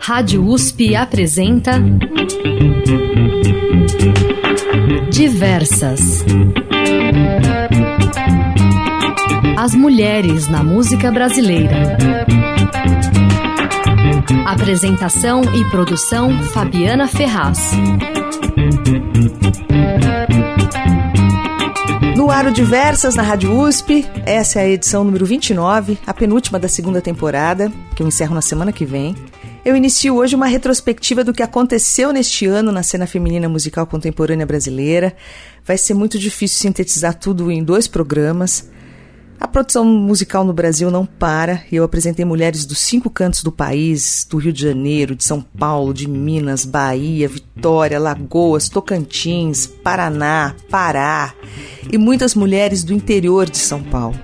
Rádio USP apresenta Diversas. As mulheres na música brasileira. Apresentação e produção Fabiana Ferraz. No Aro Diversas, na Rádio USP, essa é a edição número 29, a penúltima da segunda temporada, que eu encerro na semana que vem. Eu inicio hoje uma retrospectiva do que aconteceu neste ano na cena feminina musical contemporânea brasileira. Vai ser muito difícil sintetizar tudo em dois programas. A produção musical no Brasil não para eu apresentei mulheres dos cinco cantos do país, do Rio de Janeiro, de São Paulo, de Minas, Bahia, Vitória, Lagoas, Tocantins, Paraná, Pará e muitas mulheres do interior de São Paulo.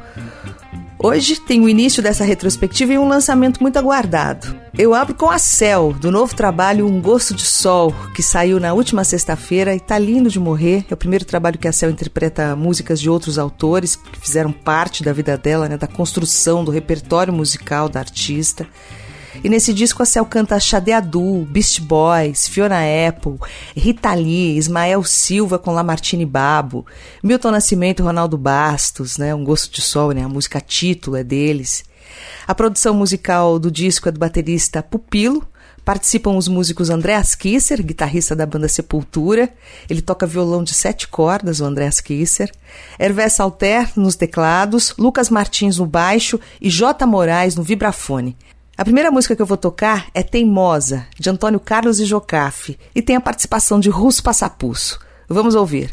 Hoje tem o início dessa retrospectiva e um lançamento muito aguardado. Eu abro com a Cel, do novo trabalho Um Gosto de Sol, que saiu na última sexta-feira e tá lindo de morrer. É o primeiro trabalho que a Cel interpreta músicas de outros autores que fizeram parte da vida dela, né, da construção do repertório musical da artista. E nesse disco a Cel canta Xade Adu, Beast Boys, Fiona Apple, Rita Lee, Ismael Silva com Lamartine Babo, Milton Nascimento Ronaldo Bastos, né? Um Gosto de Sol, né? A música título é deles. A produção musical do disco é do baterista Pupilo, Participam os músicos Andreas Kisser, guitarrista da banda Sepultura. Ele toca violão de sete cordas, o Andreas Kisser. Hervé Salter nos teclados, Lucas Martins no baixo e J. Moraes no vibrafone. A primeira música que eu vou tocar é Teimosa, de Antônio Carlos e Jocafe, e tem a participação de Russo Passapusso. Vamos ouvir.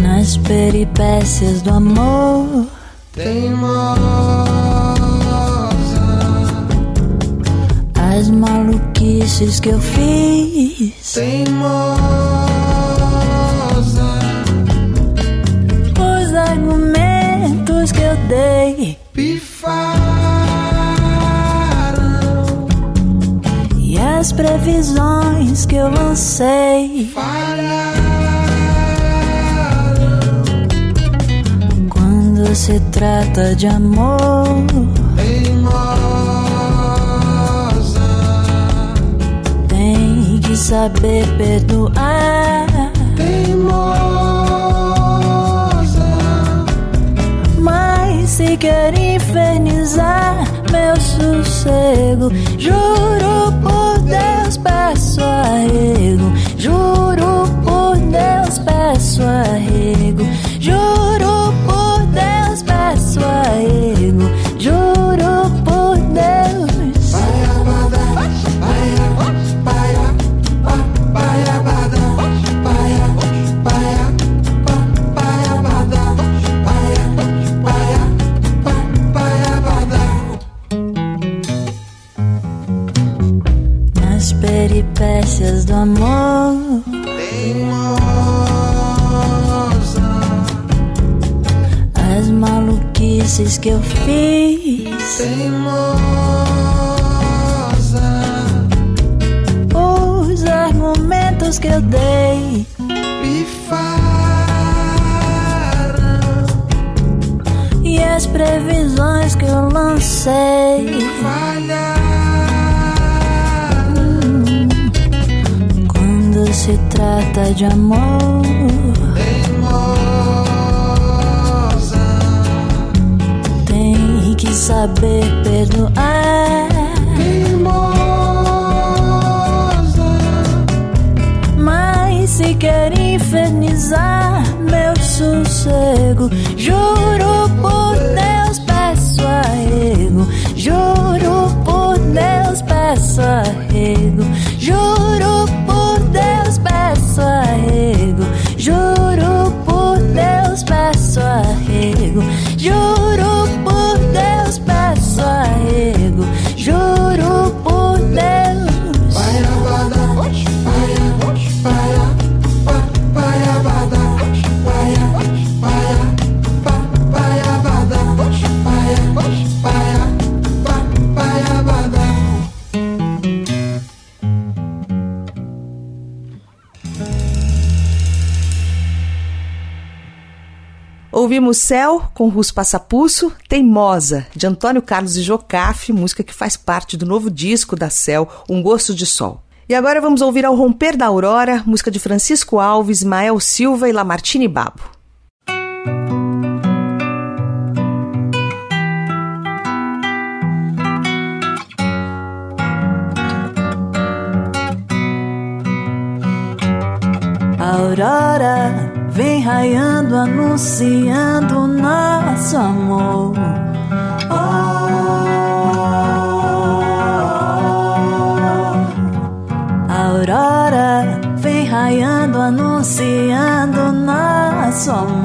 Nas peripécias do amor Teimosa As maluquices que eu fiz. Teimosa. Os argumentos que eu dei. Pifaram. E as previsões que eu lancei. Falharam. Quando se trata de amor saber perdoar. Teimosa. Mas se quer infernizar meu sossego Juro por Deus peço arrego. Juro por Deus peço arrego. Juro por Deus peço arrego do amor. Teimosa As maluquices que eu fiz. Teimosa Os argumentos que eu dei. Pifaram E as previsões que eu lancei. Falharam se trata de amor. Teimosa Tem que saber perdoar. Teimosa Mas se quer infernizar meu sossego Juro por Deus peço arrego. Juro por Deus peço arrego. Juro ouvimos Céu, com Russo Passapuço, Teimosa, de Antônio Carlos e Jocafe, música que faz parte do novo disco da Céu, Um Gosto de Sol. E agora vamos ouvir Ao Romper da Aurora, música de Francisco Alves, Mael Silva e Lamartine Babo. aurora vem raiando, anunciando nosso amor. aurora vem raiando, anunciando nosso amor.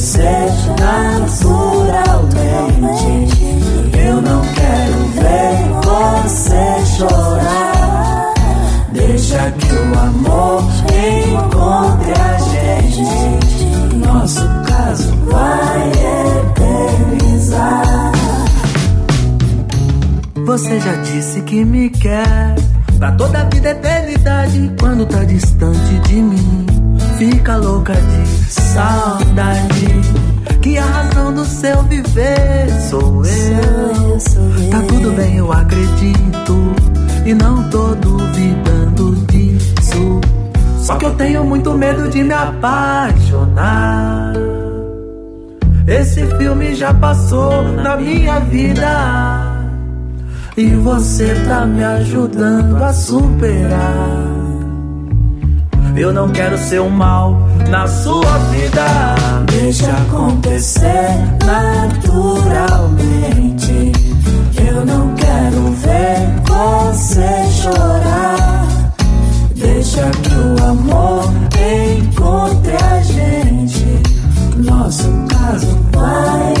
Acontecer naturalmente. Eu não quero ver você chorar. Deixa que o amor encontre a gente. Nosso caso vai eternizar. Você já disse que me quer Pra toda a vida, eternidade Quando tá distante de mim Fica louca de saudade. Que a razão do seu viver sou eu. Tá tudo bem, eu acredito. E não tô duvidando disso. Só que eu tenho muito medo de me apaixonar. Esse filme já passou na minha vida. E você tá me ajudando a superar Eu não quero ser um mal na sua vida. Deixa acontecer naturalmente. Eu não quero ver você chorar. Deixa que o amor encontre a gente. Nosso caso vai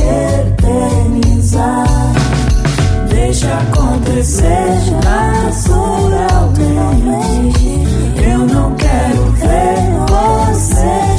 eternizar. Deixa acontecer naturalmente. Você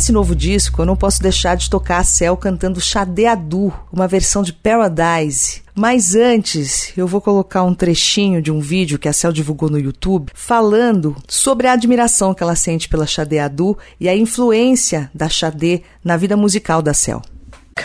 Desse novo disco, eu não posso deixar de tocar a Cell cantando Chadeadu, uma versão de Paradise. Mas antes, eu vou colocar um trechinho de um vídeo que a Cell divulgou no YouTube, falando sobre a admiração que ela sente pela Chadeadu e a influência da Xadê na vida musical da Cell.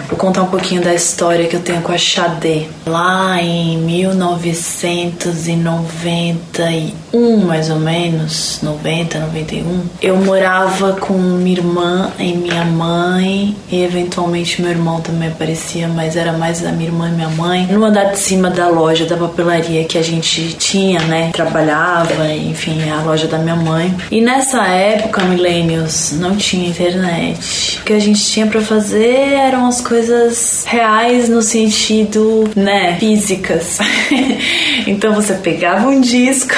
Vou contar um pouquinho da história que eu tenho com a Xadê. Lá em 1991, mais ou menos, 90, 91, eu morava com minha irmã e minha mãe, e eventualmente meu irmão também aparecia, mas era mais a minha irmã e minha mãe, no andar de cima da loja da papelaria que a gente tinha, né? Trabalhava, enfim, a loja da minha mãe. E nessa época, Millennials, não tinha internet. O que a gente tinha para fazer eram as coisas reais no sentido, né, físicas. então você pegava um disco,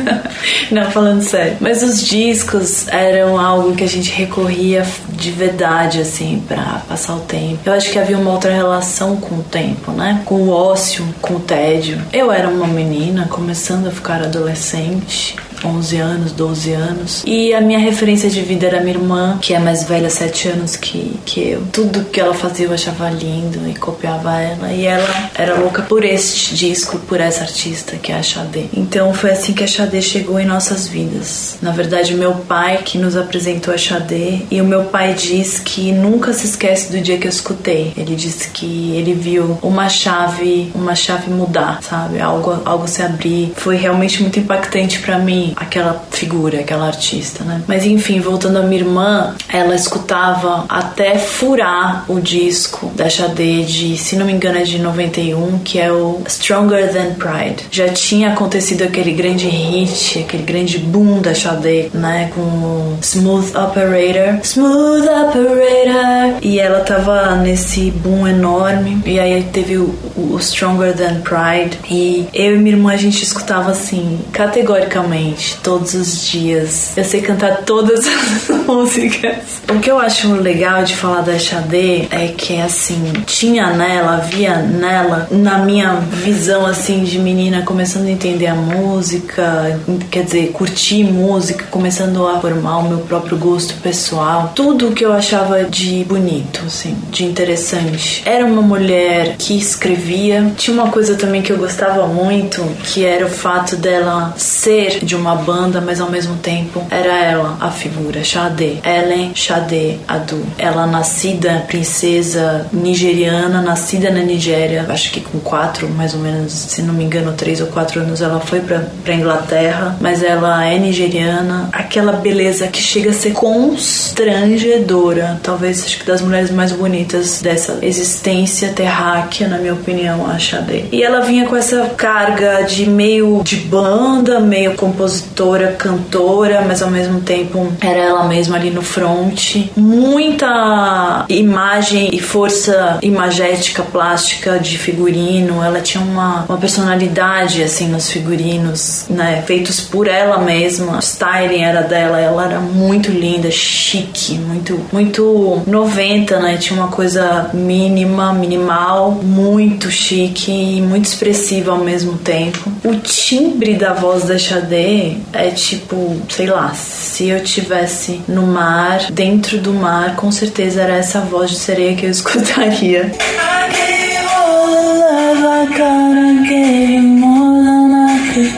não falando sério, mas os discos eram algo que a gente recorria de verdade assim para passar o tempo. Eu acho que havia uma outra relação com o tempo, né? Com o ócio, com o tédio. Eu era uma menina começando a ficar adolescente, 11 anos, 12 anos. E a minha referência de vida era minha irmã, que é mais velha, 7 anos que, que eu. Tudo que ela fazia eu achava lindo e copiava ela. E ela era louca por este disco, por essa artista que é a Xadê. Então foi assim que a Xadê chegou em nossas vidas. Na verdade, meu pai que nos apresentou a Xadê. E o meu pai diz que nunca se esquece do dia que eu escutei. Ele disse que ele viu uma chave, uma chave mudar, sabe? Algo, algo se abrir. Foi realmente muito impactante para mim aquela figura, aquela artista, né? Mas enfim, voltando à minha irmã, ela escutava até furar o disco da Xadê de, se não me engano, é de 91, que é o Stronger Than Pride. Já tinha acontecido aquele grande hit, aquele grande boom da Xadê, né? Com o Smooth Operator. Smooth Operator! E ela tava nesse boom enorme. E aí teve o, o Stronger Than Pride. E eu e minha irmã, a gente escutava assim, categoricamente todos os dias. Eu sei cantar todas as músicas. O que eu acho legal de falar da Xadê é que, assim, tinha nela, havia nela, na minha visão, assim, de menina começando a entender a música, quer dizer, curtir música, começando a formar o meu próprio gosto pessoal. Tudo que eu achava de bonito, assim, de interessante. Era uma mulher que escrevia. Tinha uma coisa também que eu gostava muito, que era o fato dela ser de uma banda, mas ao mesmo tempo era ela a figura, Xadê. Ellen Xadê Adu. Ela nascida princesa nigeriana, nascida na Nigéria, acho que com quatro, mais ou menos, se não me engano, três ou quatro anos, ela foi pra, pra Inglaterra, mas ela é nigeriana. Aquela beleza que chega a ser constrangedora, talvez acho que das mulheres mais bonitas dessa existência terráquea, na minha opinião, a Xadê. E ela vinha com essa carga de meio de banda, meio compositora, cantora, mas ao mesmo tempo era ela mesma ali no front. Muita imagem e força imagética, plástica de figurino. Ela tinha uma, uma personalidade assim nos figurinos, né? Feitos por ela mesma. O styling era dela, ela era muito linda, chique, muito, muito 90, né? Tinha uma coisa mínima, minimal, muito chique e muito expressiva ao mesmo tempo. O timbre da voz da Xadê é tipo, sei lá, se eu tivesse no mar, dentro do mar, com certeza era essa voz de sereia que eu escutaria. I gave all the love I got, I gave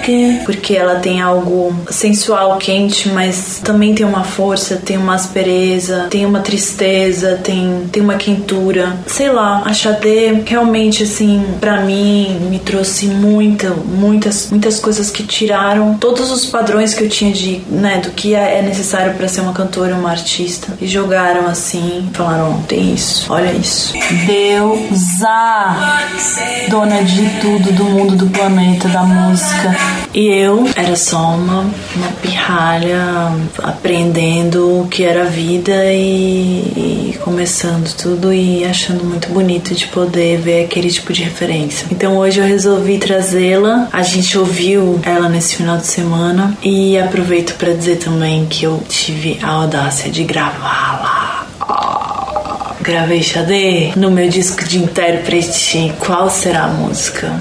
quê? Porque ela tem algo sensual, quente, mas também tem uma força, tem uma aspereza, tem uma tristeza, tem, tem uma quentura. Sei lá, a Xadê realmente, assim, para mim, me trouxe muita, muitas, muitas coisas que tiraram todos os padrões que eu tinha de, né, do que é necessário para ser uma cantora, uma artista. E jogaram assim, falaram: tem isso, olha isso. Deusa, dona de tudo do mundo, do planeta, da música. E eu era só uma, uma pirralha aprendendo o que era a vida e, e começando tudo e achando muito bonito de poder ver aquele tipo de referência. Então hoje eu resolvi trazê-la. A gente ouviu ela nesse final de semana e aproveito para dizer também que eu tive a audácia de gravá-la. Gravei Xadê no meu disco de intérprete. Qual será a música?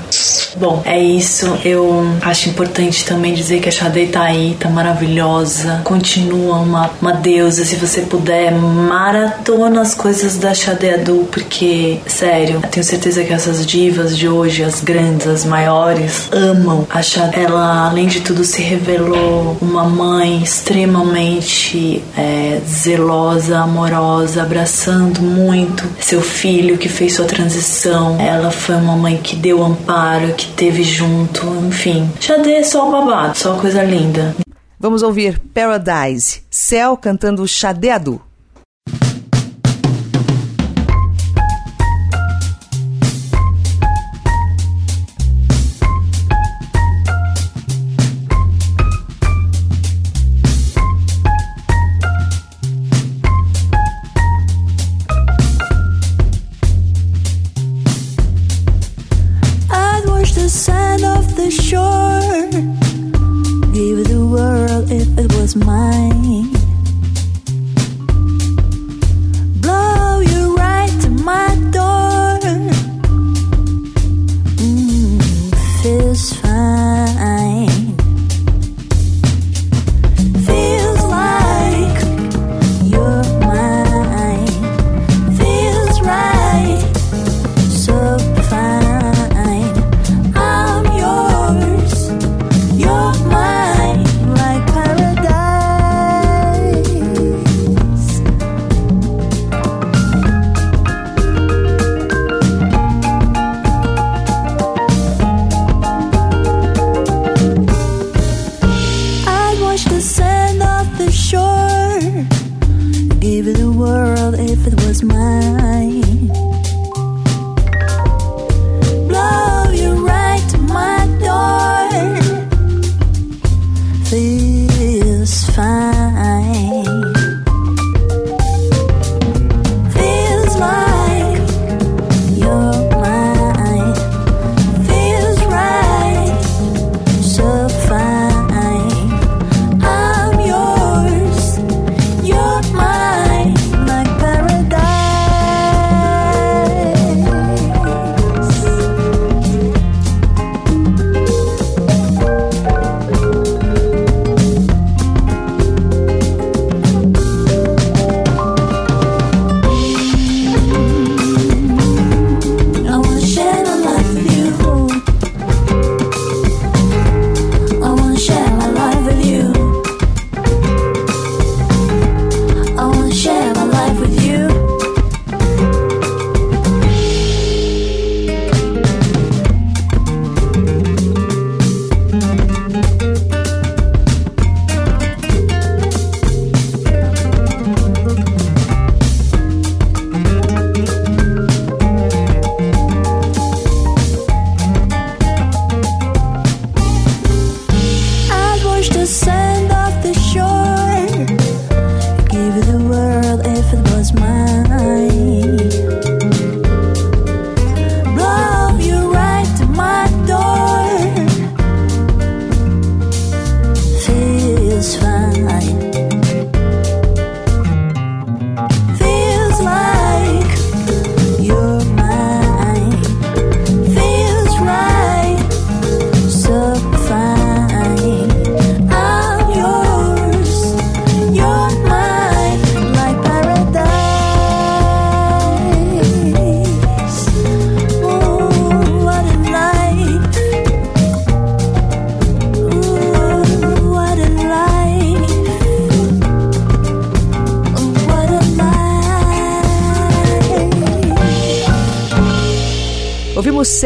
Bom, é isso. Eu acho importante também dizer que a Xadê tá aí, tá maravilhosa. Continua uma, uma deusa. Se você puder, maratona as coisas da Xadê Adu, porque, sério, tenho certeza que essas divas de hoje, as grandes, as maiores, amam a Xadê. Ela, além de tudo, se revelou uma mãe extremamente é, zelosa, amorosa, abraçando muito seu filho que fez sua transição. Ela foi uma mãe que deu amparo, que teve junto, enfim. Xadê é só babado, só coisa linda. Vamos ouvir Paradise, Céu cantando Xadeadu.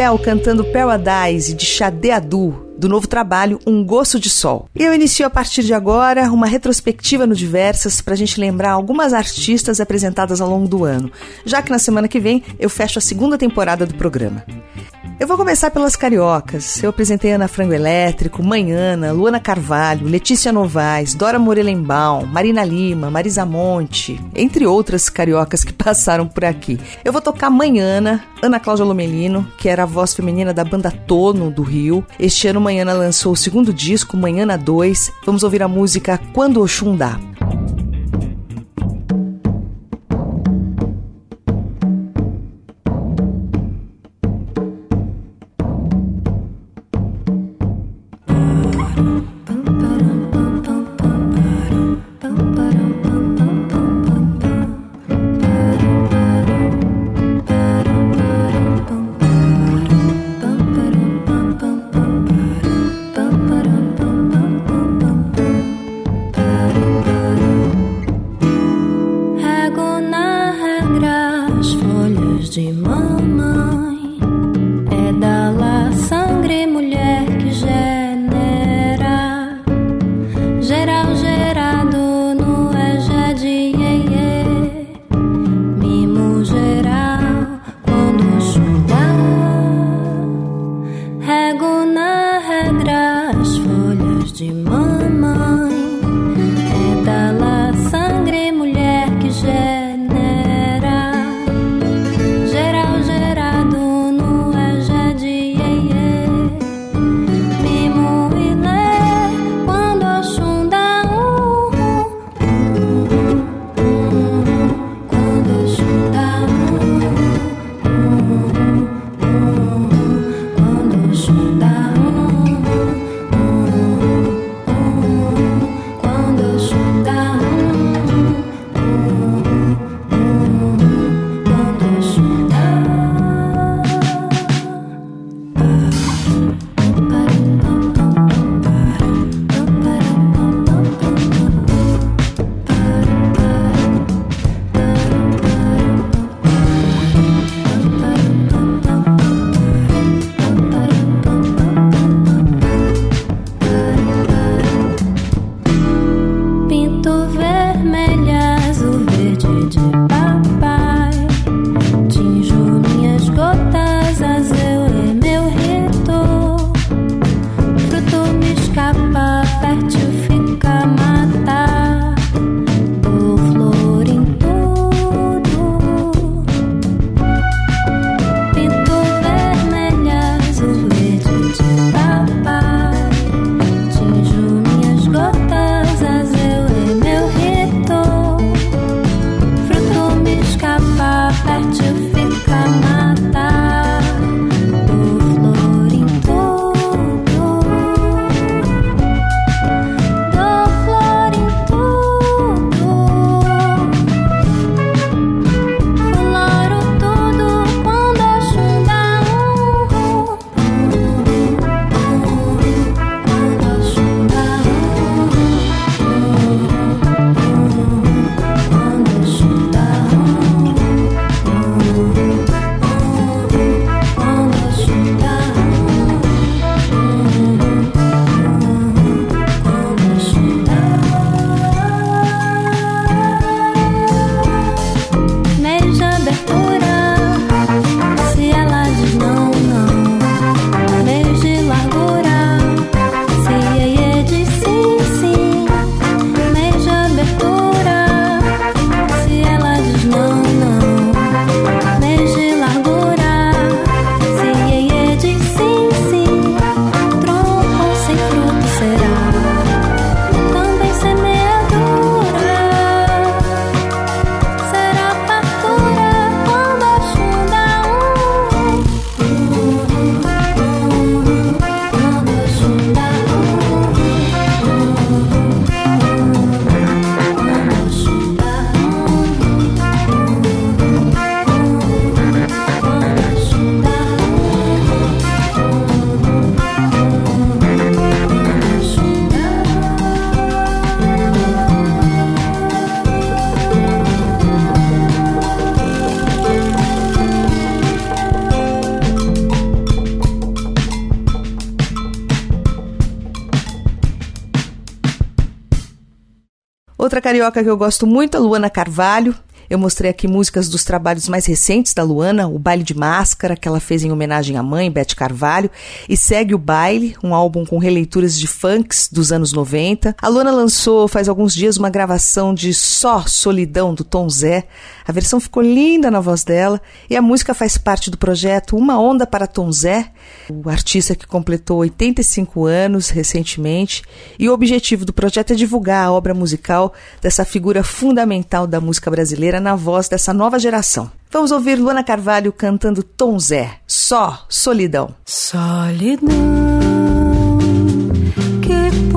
Cell cantando Paradise de Xade Adu, do novo trabalho Um Gosto de Sol. Eu inicio a partir de agora uma retrospectiva no Diversas para a gente lembrar algumas artistas apresentadas ao longo do ano, já que na semana que vem eu fecho a segunda temporada do programa. Eu vou começar pelas cariocas. Eu apresentei Ana Frango Elétrico, Manhana, Luana Carvalho, Letícia Novaes, Dora Morelenbaum, Marina Lima, Marisa Monte, entre outras cariocas que passaram por aqui. Eu vou tocar Manhana, Ana Cláudia Lomelino, que era a voz feminina da banda Tono do Rio. Este ano Manhana lançou o segundo disco, Manhana 2. Vamos ouvir a música Quando Oxum Dá. Carioca que eu gosto muito, a Luana Carvalho. Eu mostrei aqui músicas dos trabalhos mais recentes da Luana, o Baile de Máscara, que ela fez em homenagem à mãe, Beth Carvalho, e Segue o Baile, um álbum com releituras de funks dos anos 90. A Luana lançou faz alguns dias uma gravação de Só Solidão, do Tom Zé. A versão ficou linda na voz dela e a música faz parte do projeto Uma Onda para Tom Zé, o artista que completou 85 anos recentemente. E o objetivo do projeto é divulgar a obra musical dessa figura fundamental da música brasileira na voz dessa nova geração. Vamos ouvir Luana Carvalho cantando Tom Zé, Só Solidão. Solidão, que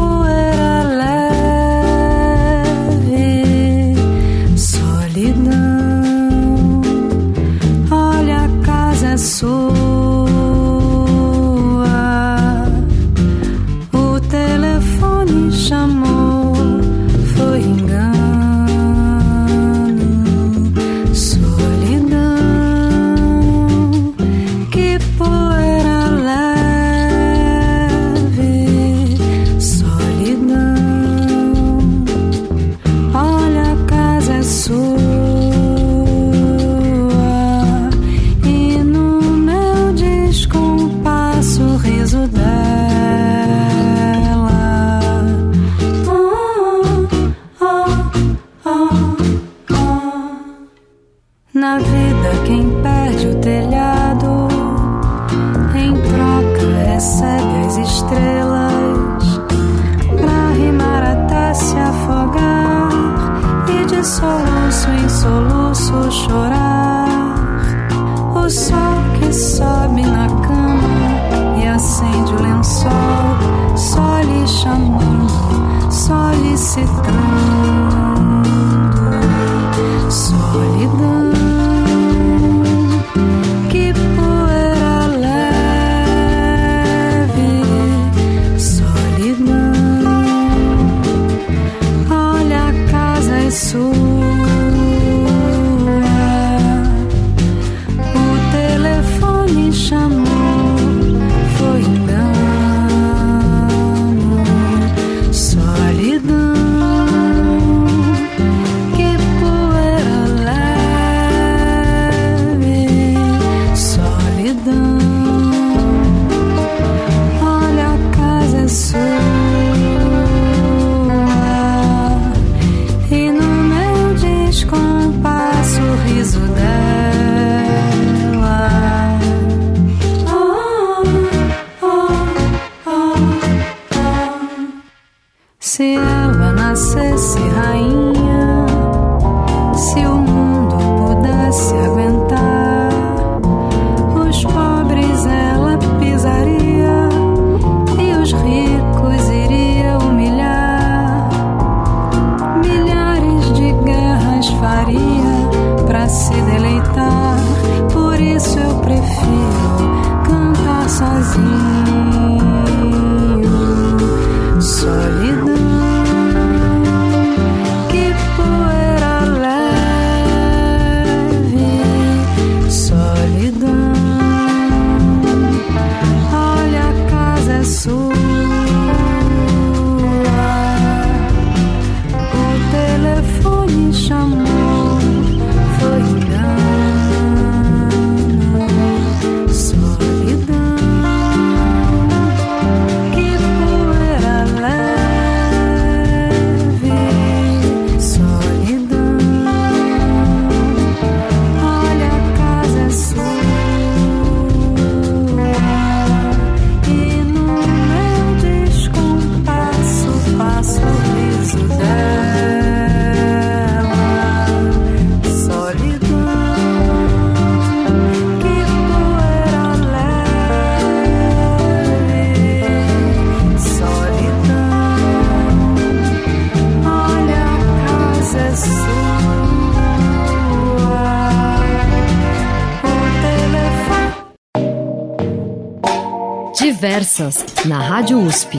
Conversas, na Rádio USP.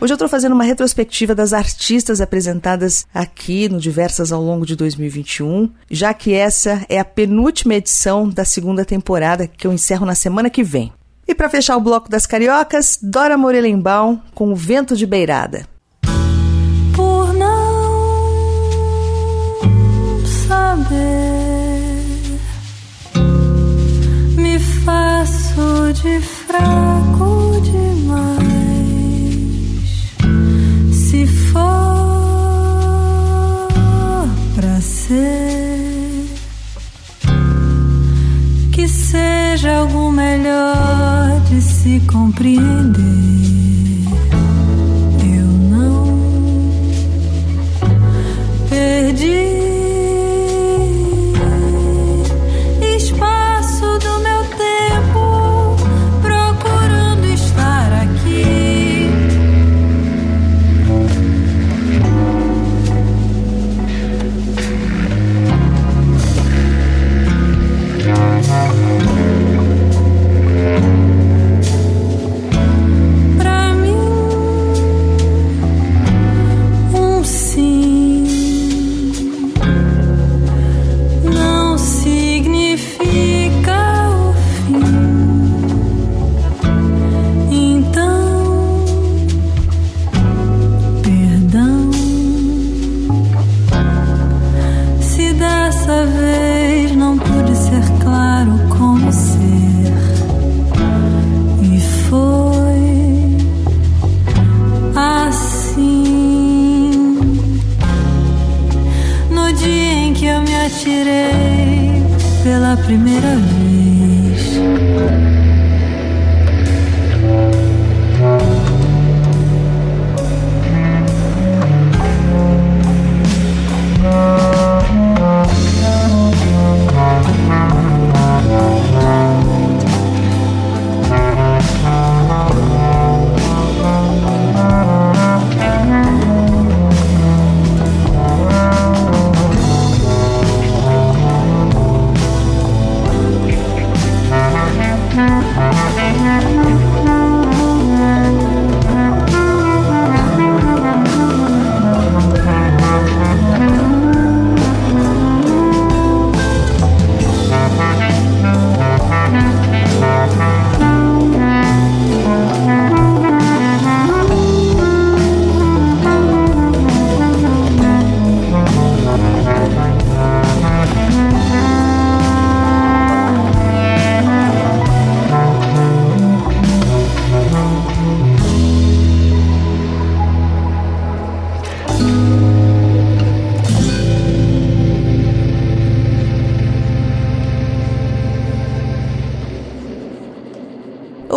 Hoje eu estou fazendo uma retrospectiva das artistas apresentadas aqui no Diversas ao longo de 2021, já que essa é a penúltima edição da segunda temporada que eu encerro na semana que vem. E para fechar o bloco das cariocas, Dora Morelenbaum com o Vento de Beirada. Por não saber, me faço de fraco demais. Se for pra ser, que seja algo melhor de se compreender.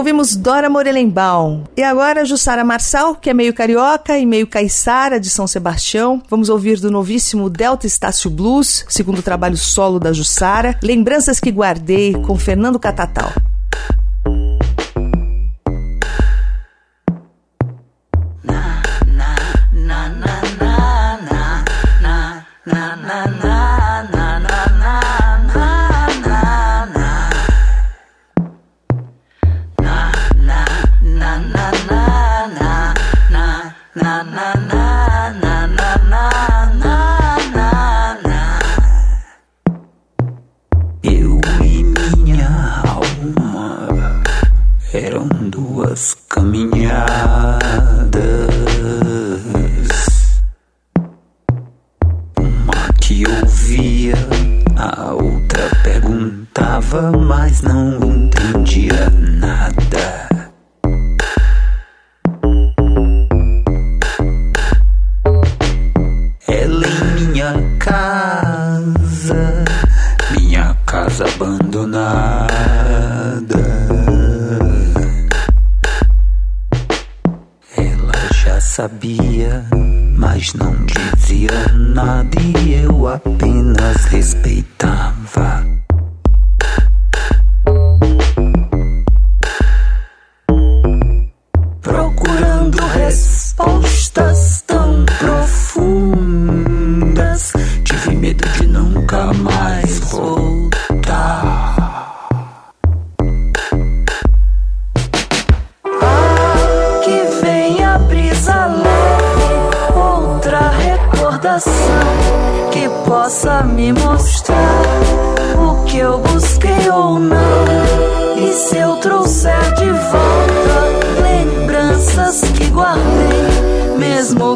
ouvimos Dora Morelenbaum. E agora Jussara Marçal, que é meio carioca e meio caiçara de São Sebastião. Vamos ouvir do novíssimo Delta Estácio Blues, segundo trabalho solo da Jussara, Lembranças que Guardei, com Fernando Catatal.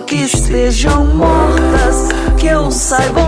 que estejam mortas, que eu saiba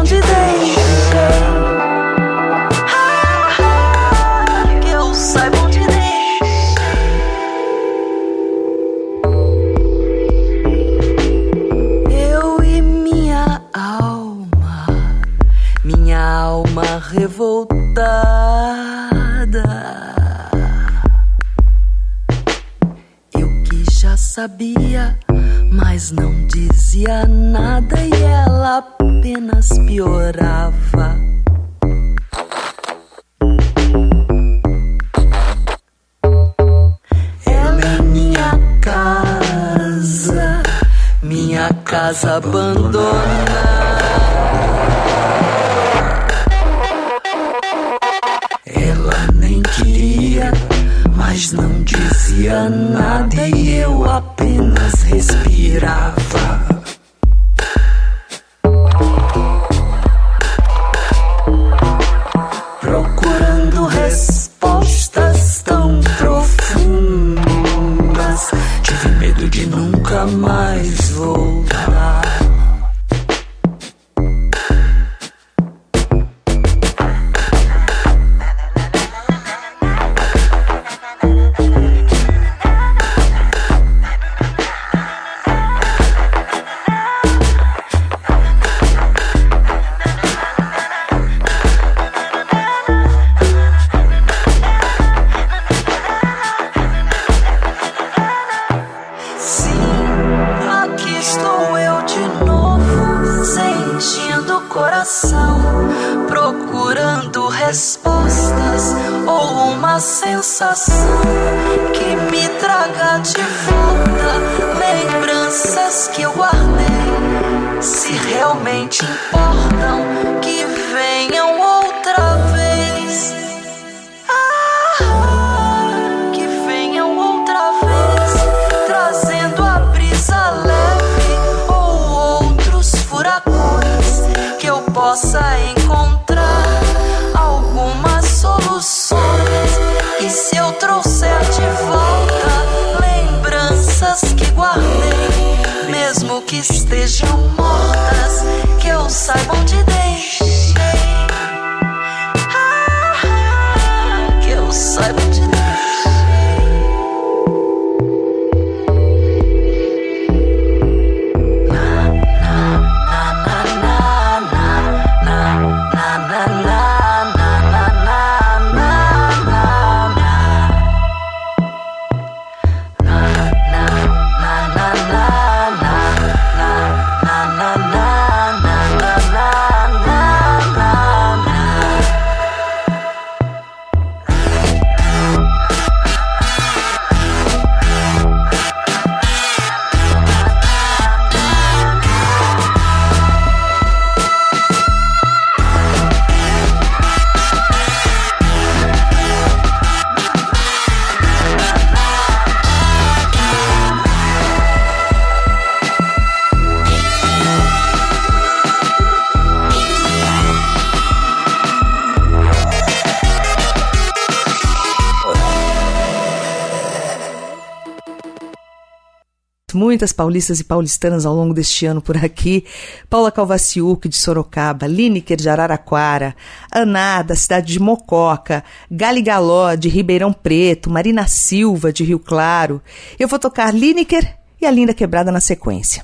Muitas paulistas e paulistanas ao longo deste ano por aqui. Paula Calvaciuc, de Sorocaba, Lineker, de Araraquara, Aná, da cidade de Mococa, Gali Galó, de Ribeirão Preto, Marina Silva, de Rio Claro. Eu vou tocar Lineker e a Linda Quebrada na sequência.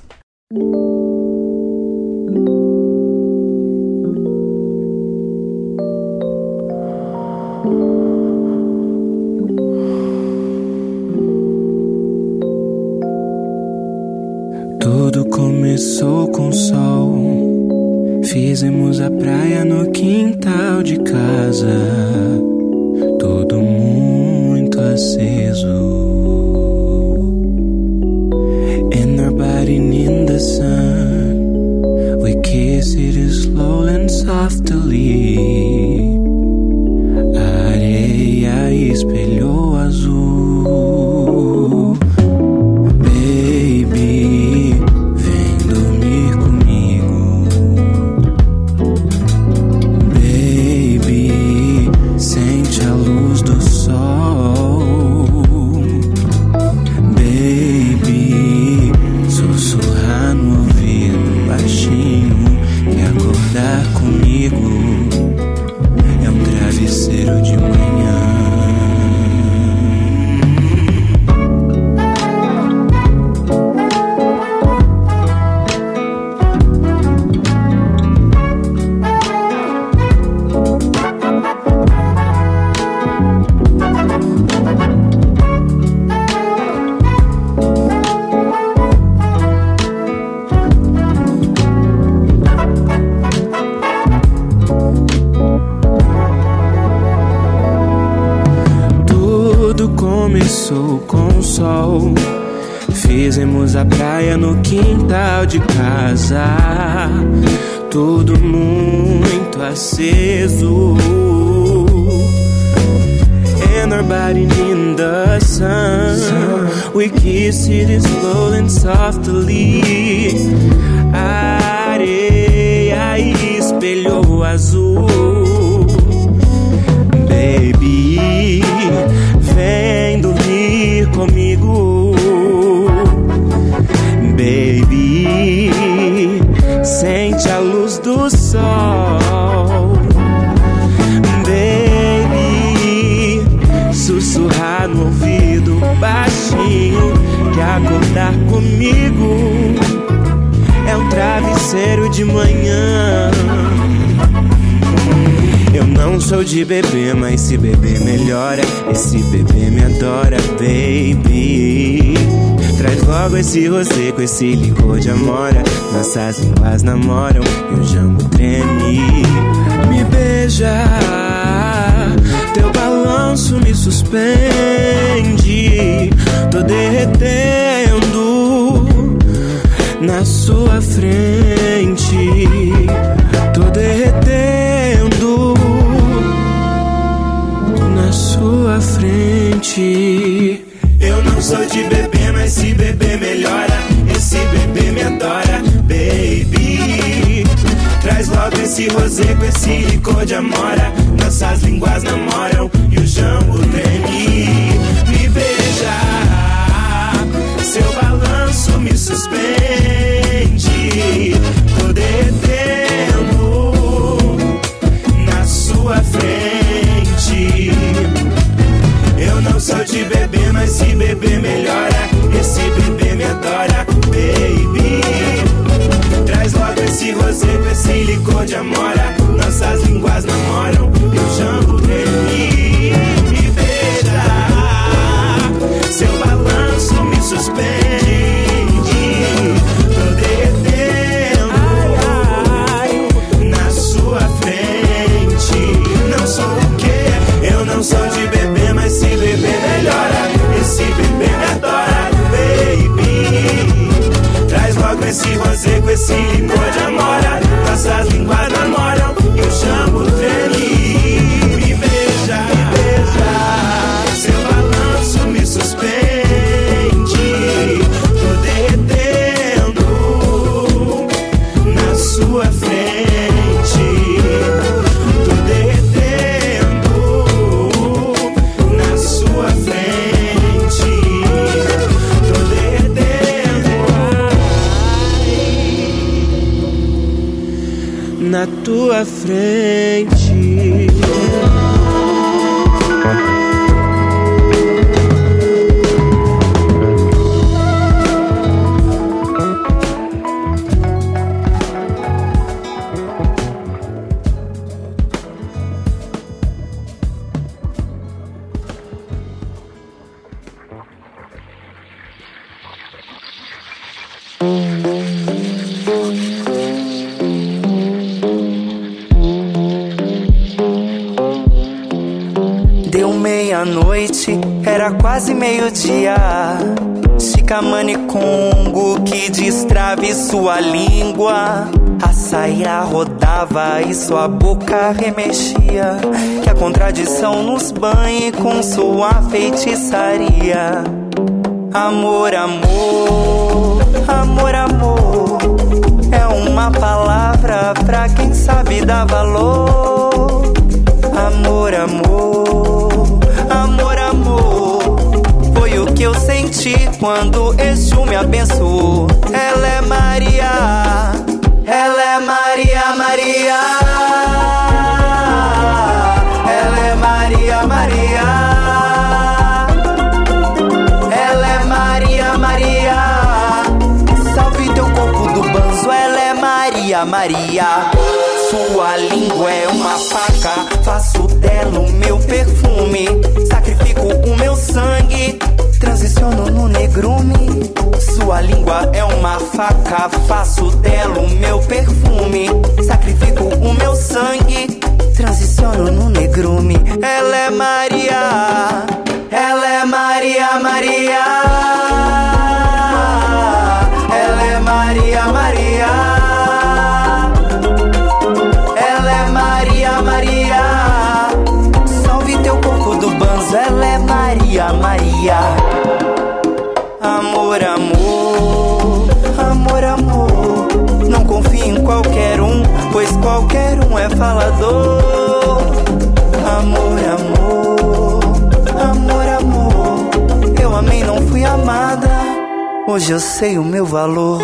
Fizemos a praia no quintal de casa. Tudo muito aceso. And our body in the sun. We kiss it slowly and softly. A areia espelhou comigo. Esse rosé com esse licor de amora. Nossas línguas namoram e o jambo treme. Me beija, teu balanço me suspende. Tô derretendo na sua frente. Rosé com esse licor de amora. Nossas línguas namoram e o jambo treme. Me beija, seu balanço me suspende. Tô derretendo na sua frente. Eu não sou de bebê, mas se beber melhora. Esse bebê me adora, esse licor de amora. Nossas línguas namoram e o jambo treme. Me beija, seu balanço me suspende. Tô derretendo na sua frente. Não sou o quê? Eu não sou de bebê, mas se beber melhora. Esse bebê me adora, baby. Traz logo esse rosé esse licor de amora. Nossas línguas e tua frente. Sua língua. A saia rodava e sua boca remexia. Que a contradição nos banhe com sua feitiçaria. Amor, amor, amor, amor. É uma palavra pra quem sabe dar valor. Amor, amor, amor, amor. Foi o que eu senti quando Exu me abençoou. Maria, ela é Maria, Maria. Ela é Maria, Maria. Ela é Maria, Maria. Salve teu corpo do banzo, ela é Maria, Maria. Sua língua é uma faca, faço dela o meu perfume. Sacrifico o meu sangue, transiciono no negrume. Sua língua uma faca, faço dela o meu perfume. Hoje eu sei o meu valor.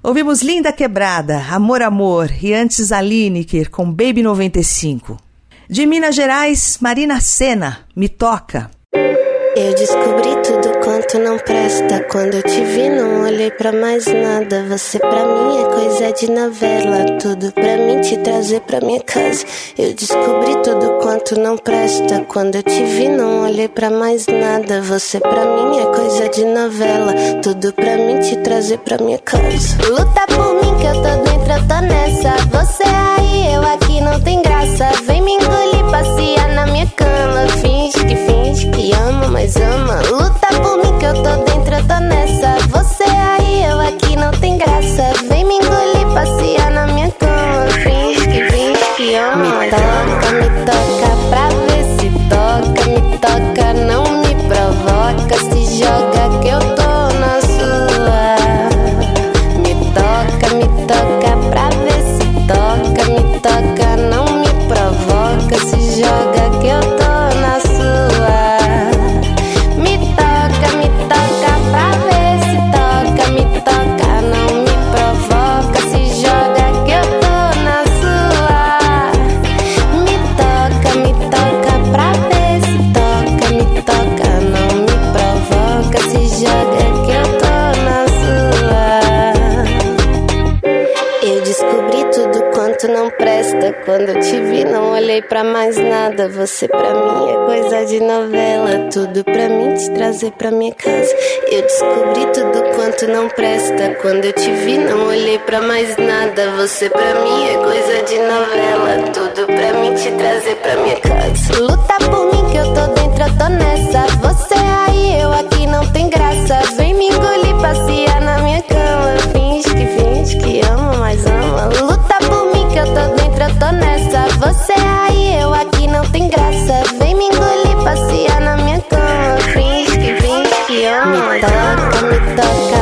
Ouvimos Linda Quebrada, Amor Amor e antes a Lineker com Baby 95. De Minas Gerais, Marina Sena, Me Toca. Eu descobri tudo quanto não presta. Quando eu te vi, não olhei pra mais nada. Você pra mim é coisa de novela. Tudo pra mim te trazer pra minha casa. Eu descobri tudo quanto não presta. Quando eu te vi, não olhei pra mais nada. Você pra mim é coisa de novela. Tudo pra mim te trazer pra minha casa. Luta por mim que eu tô dentro, eu tô nessa. Você aí, eu aqui, não tem graça. Vem me engolir, passear na minha cama. Finge que finge que ama, mas ama. Luta por mim que eu tô dentro, eu tô nessa. Você aí, eu aqui, não tem graça. Vem me engolir, passear na minha cama. Finge que finge que ama. Me toca, me toca Tudo pra mim te trazer pra minha casa. Eu descobri tudo quanto não presta. Quando eu te vi, não olhei pra mais nada. Você pra mim é coisa de novela. Tudo pra mim te trazer pra minha casa. Luta por mim que eu tô dentro, eu tô nessa. Você aí, eu aqui, não tem graça. Vem me engolir, passear na minha cama. Finge que finge que ama, mas ama. Luta por mim que eu tô dentro, eu tô nessa. Toca,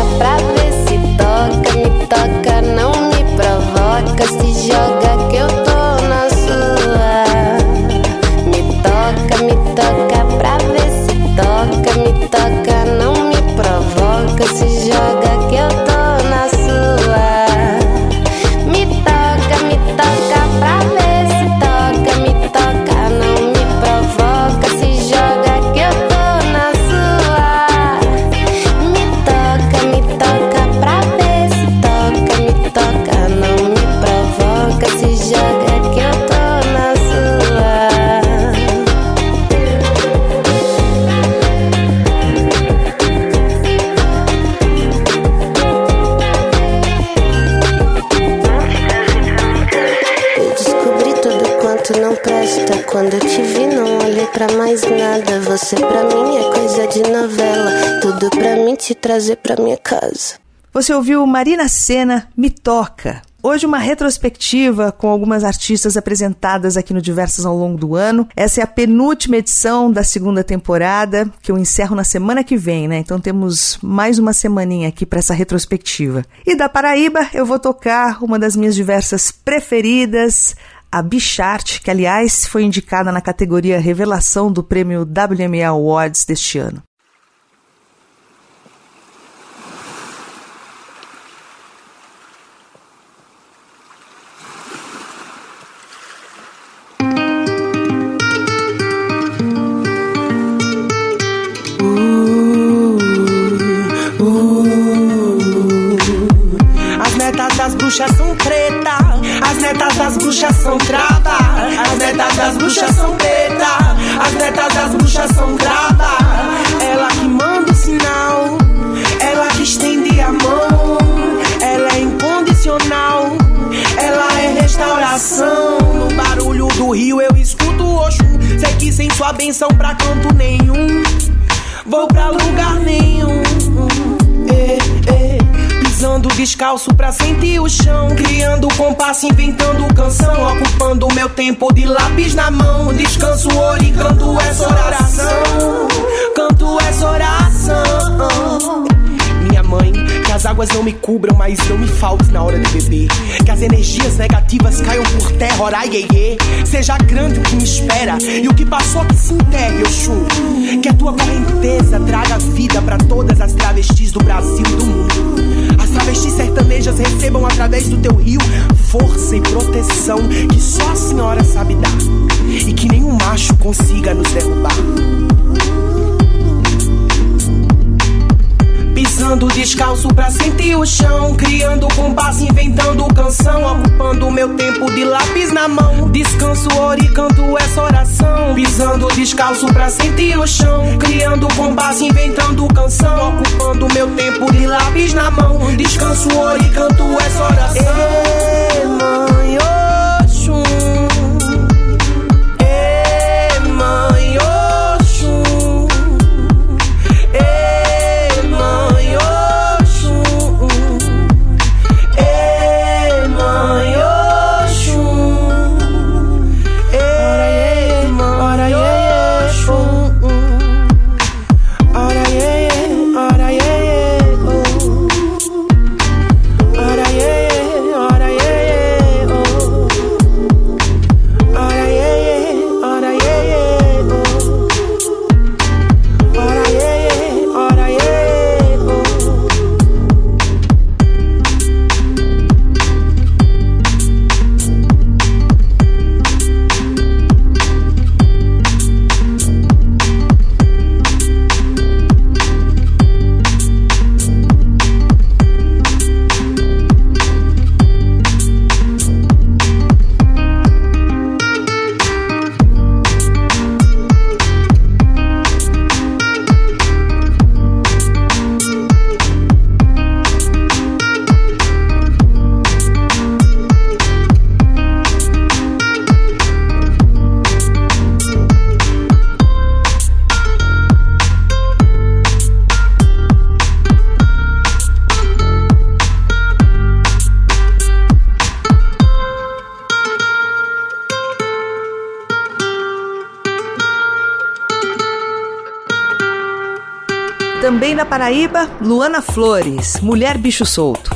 trazer pra minha casa. Você ouviu Marina Sena, Me Toca. Hoje uma retrospectiva com algumas artistas apresentadas aqui no Diversas ao longo do ano. Essa é a penúltima edição da segunda temporada, que eu encerro na semana que vem, né? Então temos mais uma semaninha aqui para essa retrospectiva. E da Paraíba eu vou tocar uma das minhas diversas preferidas, a Bichart, que aliás foi indicada na categoria Revelação do prêmio WMA Awards deste ano. Bruxas são preta, as netas das bruxas são crava, as netas das bruxas são preta, as netas das bruxas são crava. Ela que manda o sinal, ela que estende a mão, ela é incondicional, ela é restauração. No barulho do rio eu escuto o Oxum, sei que sem sua benção pra canto nenhum, vou pra lugar nenhum. Eh, eh. Pisando descalço pra sentir o chão. Criando compasso, inventando canção. Ocupando meu tempo de lápis na mão. Descanso, ori, canto essa oração. Canto essa oração. Minha mãe. Que as águas não me cubram, mas não me faltes na hora de beber. Que as energias negativas caiam por terra, orai, iê. Seja grande o que me espera e o que passou que se enterre, chuvo. Que a tua correnteza traga vida para todas as travestis do Brasil e do mundo. Travestis sertanejas recebam através do teu rio força e proteção que só a senhora sabe dar. E que nenhum macho consiga nos derrubar. Pisando descalço pra sentir o chão. Criando compasso, inventando canção. Ocupando meu tempo de lápis na mão. Descanso, oro e canto essa oração. Pisando descalço pra sentir o chão. Criando compasso, inventando canção. Ocupando meu tempo de lápis na mão. Descanso, oro e canto essa oração. Ei, mãe, Oxum. Paraíba, Luana Flores, Mulher Bicho Solto.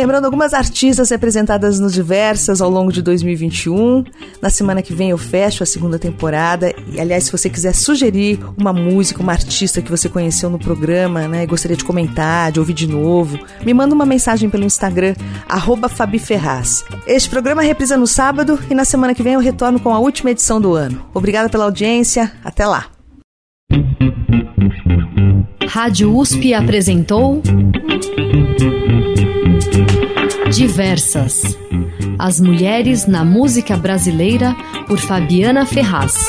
Relembrando algumas artistas representadas nos diversas ao longo de 2021. Na semana que vem eu fecho a segunda temporada. E, aliás, se você quiser sugerir uma música, uma artista que você conheceu no programa, né, e gostaria de comentar, de ouvir de novo, me manda uma mensagem pelo Instagram, arroba Fabi Ferraz. Este programa reprisa no sábado e na semana que vem eu retorno com a última edição do ano. Obrigada pela audiência. Até lá. Rádio USP apresentou Diversas. As mulheres na música brasileira por Fabiana Ferraz.